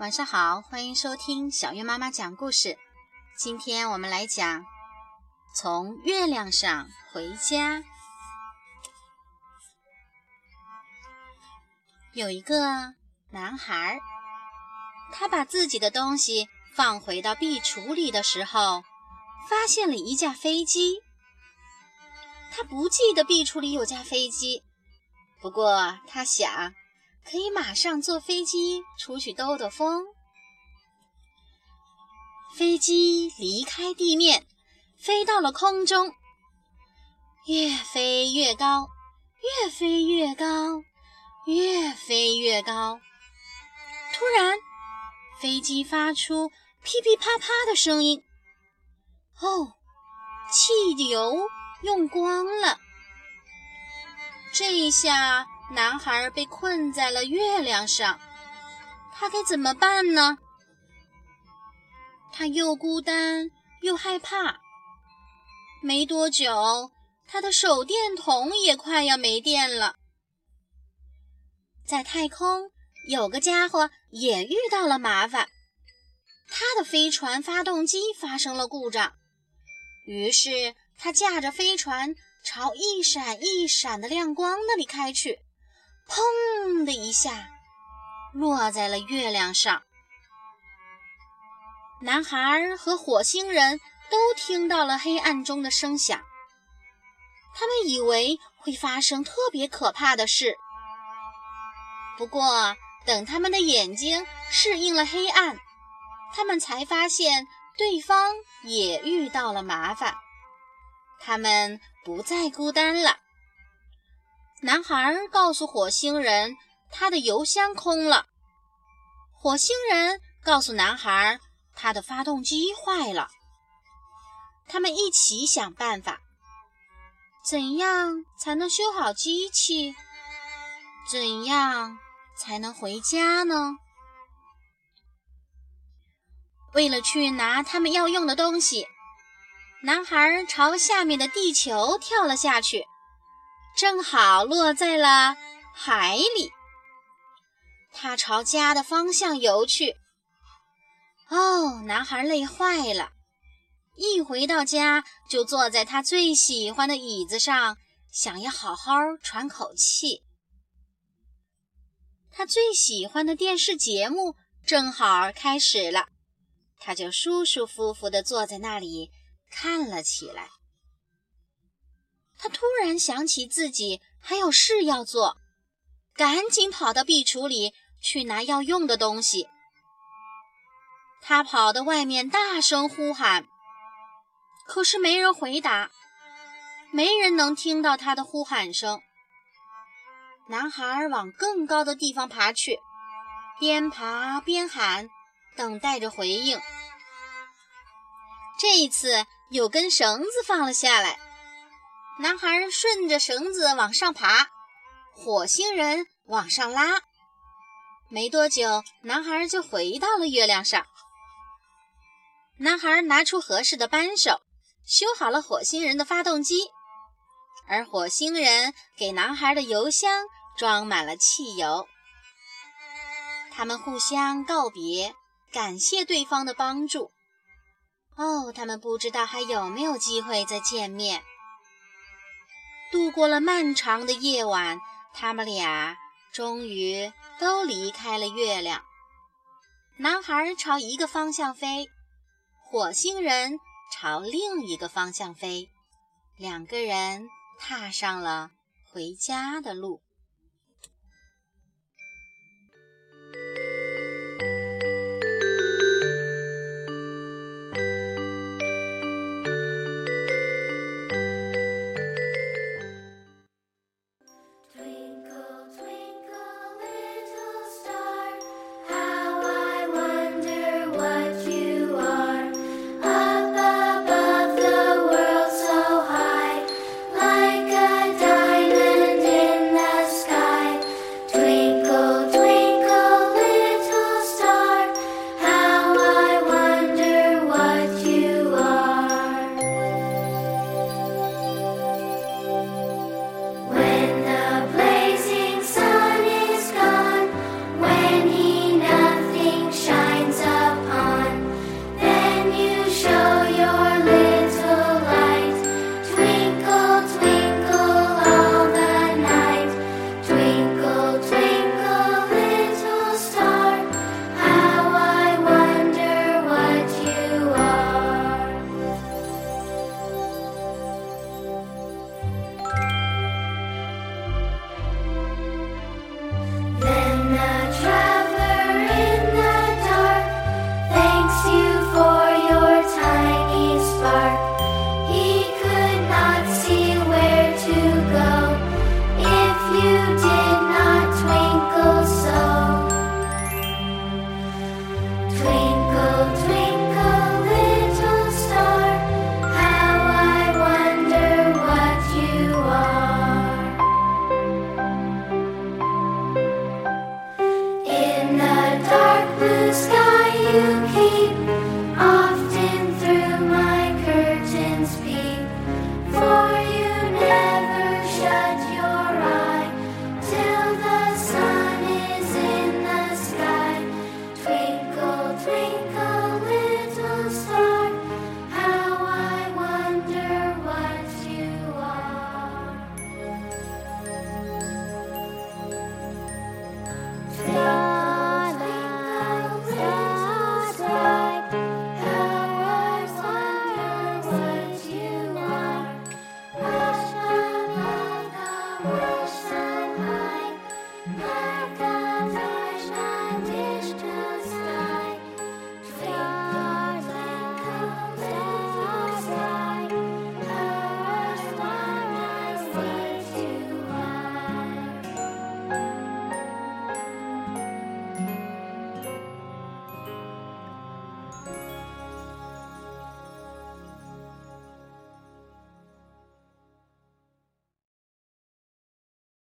晚上好，欢迎收听小月妈妈讲故事。今天我们来讲从月亮上回家。有一个男孩，他把自己的东西放回到壁橱里的时候，发现了一架飞机。他不记得壁橱里有架飞机，不过他想。可以马上坐飞机出去兜兜风。飞机离开地面，飞到了空中，越飞越高，越飞越高，越飞越高。突然，飞机发出噼噼啪啪的声音。哦，汽油用光了。这一下。男孩被困在了月亮上，他该怎么办呢？他又孤单又害怕。没多久，他的手电筒也快要没电了。在太空，有个家伙也遇到了麻烦，他的飞船发动机发生了故障，于是他驾着飞船朝一闪一闪的亮光那里开去。砰的一下，落在了月亮上。男孩和火星人都听到了黑暗中的声响，他们以为会发生特别可怕的事。不过，等他们的眼睛适应了黑暗，他们才发现对方也遇到了麻烦，他们不再孤单了。男孩告诉火星人，他的油箱空了。火星人告诉男孩，他的发动机坏了。他们一起想办法，怎样才能修好机器？怎样才能回家呢？为了去拿他们要用的东西，男孩朝下面的地球跳了下去。正好落在了海里。他朝家的方向游去。哦，男孩累坏了，一回到家就坐在他最喜欢的椅子上，想要好好喘口气。他最喜欢的电视节目正好开始了，他就舒舒服服地坐在那里看了起来。他突然想起自己还有事要做，赶紧跑到壁橱里去拿要用的东西。他跑到外面大声呼喊，可是没人回答，没人能听到他的呼喊声。男孩往更高的地方爬去，边爬边喊，等待着回应。这一次，有根绳子放了下来。男孩顺着绳子往上爬，火星人往上拉。没多久，男孩就回到了月亮上。男孩拿出合适的扳手，修好了火星人的发动机，而火星人给男孩的油箱装满了汽油。他们互相告别，感谢对方的帮助。哦，他们不知道还有没有机会再见面。度过了漫长的夜晚，他们俩终于都离开了月亮。男孩朝一个方向飞，火星人朝另一个方向飞，两个人踏上了回家的路。